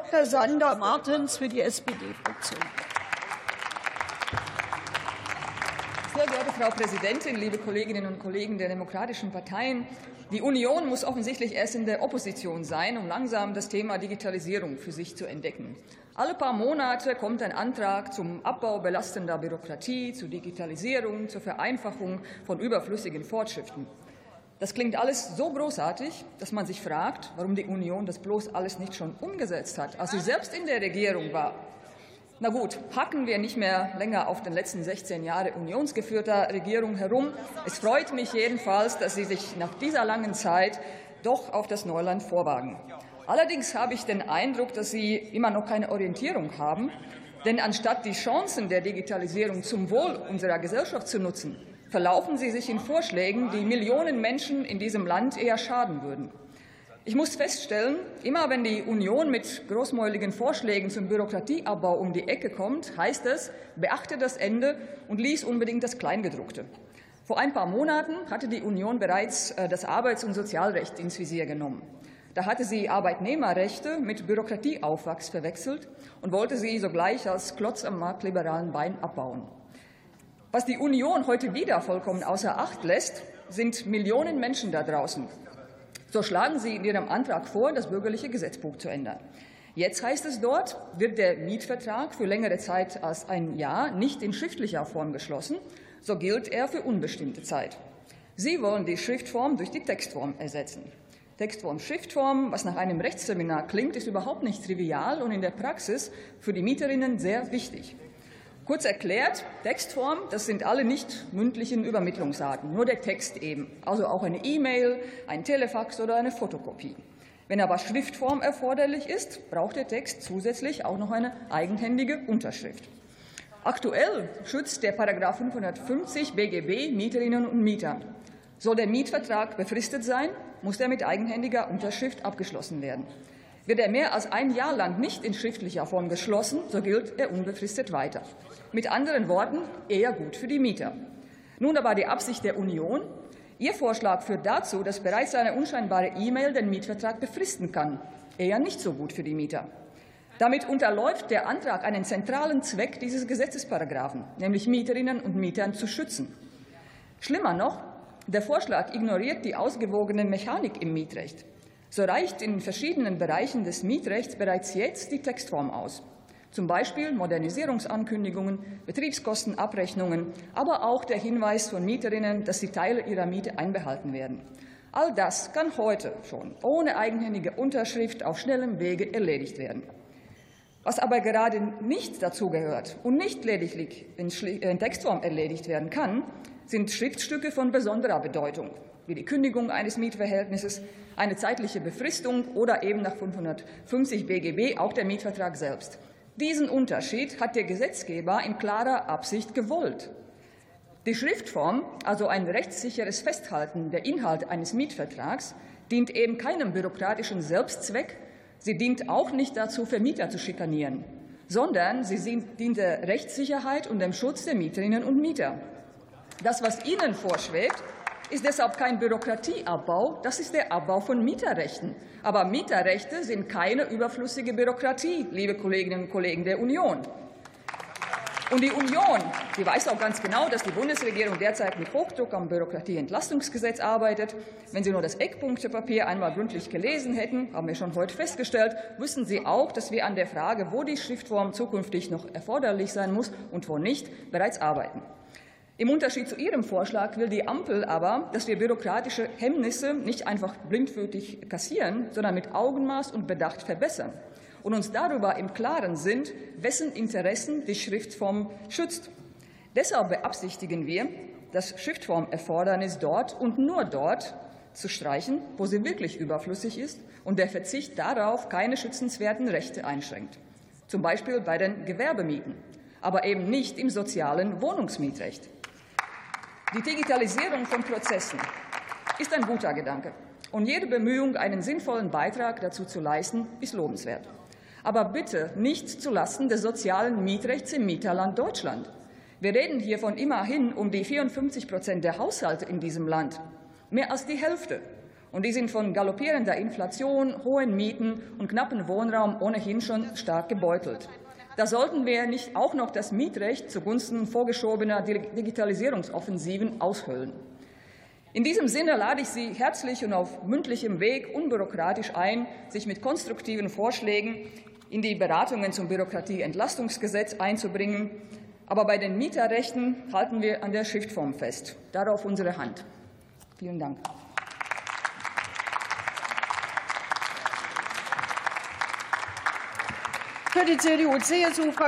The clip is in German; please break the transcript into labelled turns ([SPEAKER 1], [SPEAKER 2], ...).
[SPEAKER 1] Dr. Sander Martens für die SPD-Fraktion.
[SPEAKER 2] Sehr geehrte Frau Präsidentin, liebe Kolleginnen und Kollegen der demokratischen Parteien! Die Union muss offensichtlich erst in der Opposition sein, um langsam das Thema Digitalisierung für sich zu entdecken. Alle paar Monate kommt ein Antrag zum Abbau belastender Bürokratie, zur Digitalisierung, zur Vereinfachung von überflüssigen Fortschriften. Das klingt alles so großartig, dass man sich fragt, warum die Union das bloß alles nicht schon umgesetzt hat, als sie selbst in der Regierung war. Na gut, hacken wir nicht mehr länger auf den letzten 16 Jahre unionsgeführter Regierung herum. Es freut mich jedenfalls, dass Sie sich nach dieser langen Zeit doch auf das Neuland vorwagen. Allerdings habe ich den Eindruck, dass Sie immer noch keine Orientierung haben. Denn anstatt die Chancen der Digitalisierung zum Wohl unserer Gesellschaft zu nutzen, verlaufen Sie sich in Vorschlägen, die Millionen Menschen in diesem Land eher schaden würden. Ich muss feststellen, immer wenn die Union mit großmäuligen Vorschlägen zum Bürokratieabbau um die Ecke kommt, heißt es, beachte das Ende und lies unbedingt das Kleingedruckte. Vor ein paar Monaten hatte die Union bereits äh, das Arbeits- und Sozialrecht ins Visier genommen. Da hatte sie Arbeitnehmerrechte mit Bürokratieaufwachs verwechselt und wollte sie sogleich als Klotz am marktliberalen Bein abbauen. Was die Union heute wieder vollkommen außer Acht lässt, sind Millionen Menschen da draußen, so schlagen Sie in Ihrem Antrag vor, das bürgerliche Gesetzbuch zu ändern. Jetzt heißt es dort, wird der Mietvertrag für längere Zeit als ein Jahr nicht in schriftlicher Form geschlossen, so gilt er für unbestimmte Zeit. Sie wollen die Schriftform durch die Textform ersetzen. Textform, Schriftform, was nach einem Rechtsseminar klingt, ist überhaupt nicht trivial und in der Praxis für die Mieterinnen sehr wichtig. Kurz erklärt, Textform, das sind alle nicht mündlichen Übermittlungsarten, nur der Text eben, also auch eine E-Mail, ein Telefax oder eine Fotokopie. Wenn aber Schriftform erforderlich ist, braucht der Text zusätzlich auch noch eine eigenhändige Unterschrift. Aktuell schützt der Paragraph 550 BGB Mieterinnen und Mieter. Soll der Mietvertrag befristet sein, muss er mit eigenhändiger Unterschrift abgeschlossen werden. Wird er mehr als ein Jahr lang nicht in schriftlicher Form geschlossen, so gilt er unbefristet weiter. Mit anderen Worten, eher gut für die Mieter. Nun aber die Absicht der Union. Ihr Vorschlag führt dazu, dass bereits eine unscheinbare E-Mail den Mietvertrag befristen kann. Eher nicht so gut für die Mieter. Damit unterläuft der Antrag einen zentralen Zweck dieses Gesetzesparagraphen, nämlich Mieterinnen und Mietern zu schützen. Schlimmer noch, der Vorschlag ignoriert die ausgewogene Mechanik im Mietrecht. So reicht in verschiedenen Bereichen des Mietrechts bereits jetzt die Textform aus zum Beispiel Modernisierungsankündigungen, Betriebskostenabrechnungen, aber auch der Hinweis von Mieterinnen, dass die Teile ihrer Miete einbehalten werden. All das kann heute schon ohne eigenhändige Unterschrift auf schnellem Wege erledigt werden. Was aber gerade nicht dazu gehört und nicht lediglich in Textform erledigt werden kann, sind Schriftstücke von besonderer Bedeutung, wie die Kündigung eines Mietverhältnisses, eine zeitliche Befristung oder eben nach 550 BGB auch der Mietvertrag selbst. Diesen Unterschied hat der Gesetzgeber in klarer Absicht gewollt. Die Schriftform, also ein rechtssicheres Festhalten der Inhalte eines Mietvertrags, dient eben keinem bürokratischen Selbstzweck. Sie dient auch nicht dazu, Vermieter zu schikanieren, sondern sie dient der Rechtssicherheit und dem Schutz der Mieterinnen und Mieter. Das, was Ihnen vorschwebt, ist deshalb kein Bürokratieabbau, das ist der Abbau von Mieterrechten. Aber Mieterrechte sind keine überflüssige Bürokratie, liebe Kolleginnen und Kollegen der Union. Und die Union, die weiß auch ganz genau, dass die Bundesregierung derzeit mit Hochdruck am Bürokratieentlastungsgesetz arbeitet. Wenn Sie nur das Eckpunktepapier einmal gründlich gelesen hätten, haben wir schon heute festgestellt, wüssten Sie auch, dass wir an der Frage, wo die Schriftform zukünftig noch erforderlich sein muss und wo nicht, bereits arbeiten. Im Unterschied zu Ihrem Vorschlag will die Ampel aber, dass wir bürokratische Hemmnisse nicht einfach blindwürdig kassieren, sondern mit Augenmaß und Bedacht verbessern und uns darüber im Klaren sind, wessen Interessen die Schriftform schützt. Deshalb beabsichtigen wir, das Schriftformerfordernis dort und nur dort zu streichen, wo sie wirklich überflüssig ist und der Verzicht darauf keine schützenswerten Rechte einschränkt, zum Beispiel bei den Gewerbemieten, aber eben nicht im sozialen Wohnungsmietrecht. Die Digitalisierung von Prozessen ist ein guter Gedanke. Und jede Bemühung, einen sinnvollen Beitrag dazu zu leisten, ist lobenswert. Aber bitte nicht zulasten des sozialen Mietrechts im Mieterland Deutschland. Wir reden hier von immerhin um die 54 Prozent der Haushalte in diesem Land. Mehr als die Hälfte. Und die sind von galoppierender Inflation, hohen Mieten und knappen Wohnraum ohnehin schon stark gebeutelt. Da sollten wir nicht auch noch das Mietrecht zugunsten vorgeschobener Digitalisierungsoffensiven aushöhlen. In diesem Sinne lade ich Sie herzlich und auf mündlichem Weg unbürokratisch ein, sich mit konstruktiven Vorschlägen in die Beratungen zum Bürokratieentlastungsgesetz einzubringen. Aber bei den Mieterrechten halten wir an der Schriftform fest. Darauf unsere Hand. Vielen Dank.
[SPEAKER 1] 克的接力，我这些出发